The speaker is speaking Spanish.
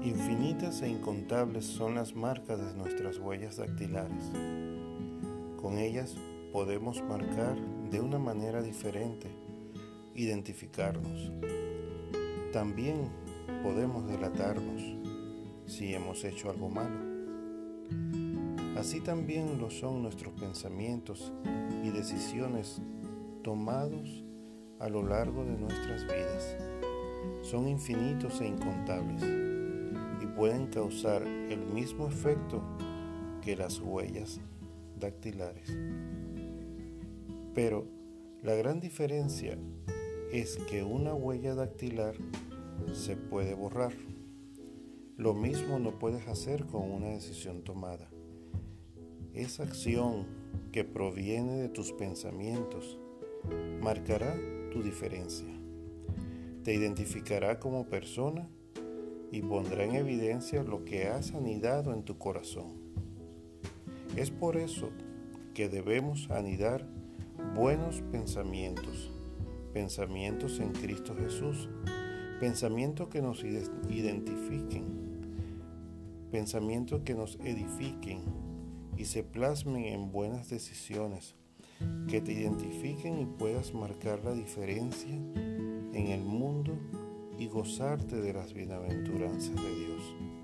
Infinitas e incontables son las marcas de nuestras huellas dactilares. Con ellas podemos marcar de una manera diferente, identificarnos. También podemos delatarnos si hemos hecho algo malo. Así también lo son nuestros pensamientos y decisiones tomados a lo largo de nuestras vidas. Son infinitos e incontables y pueden causar el mismo efecto que las huellas dactilares. Pero la gran diferencia es que una huella dactilar se puede borrar. Lo mismo no puedes hacer con una decisión tomada. Esa acción que proviene de tus pensamientos marcará tu diferencia. Te identificará como persona y pondrá en evidencia lo que has anidado en tu corazón. Es por eso que debemos anidar buenos pensamientos, pensamientos en Cristo Jesús, pensamientos que nos identifiquen, pensamientos que nos edifiquen y se plasmen en buenas decisiones, que te identifiquen y puedas marcar la diferencia en el mundo y gozarte de las bienaventuranzas de Dios.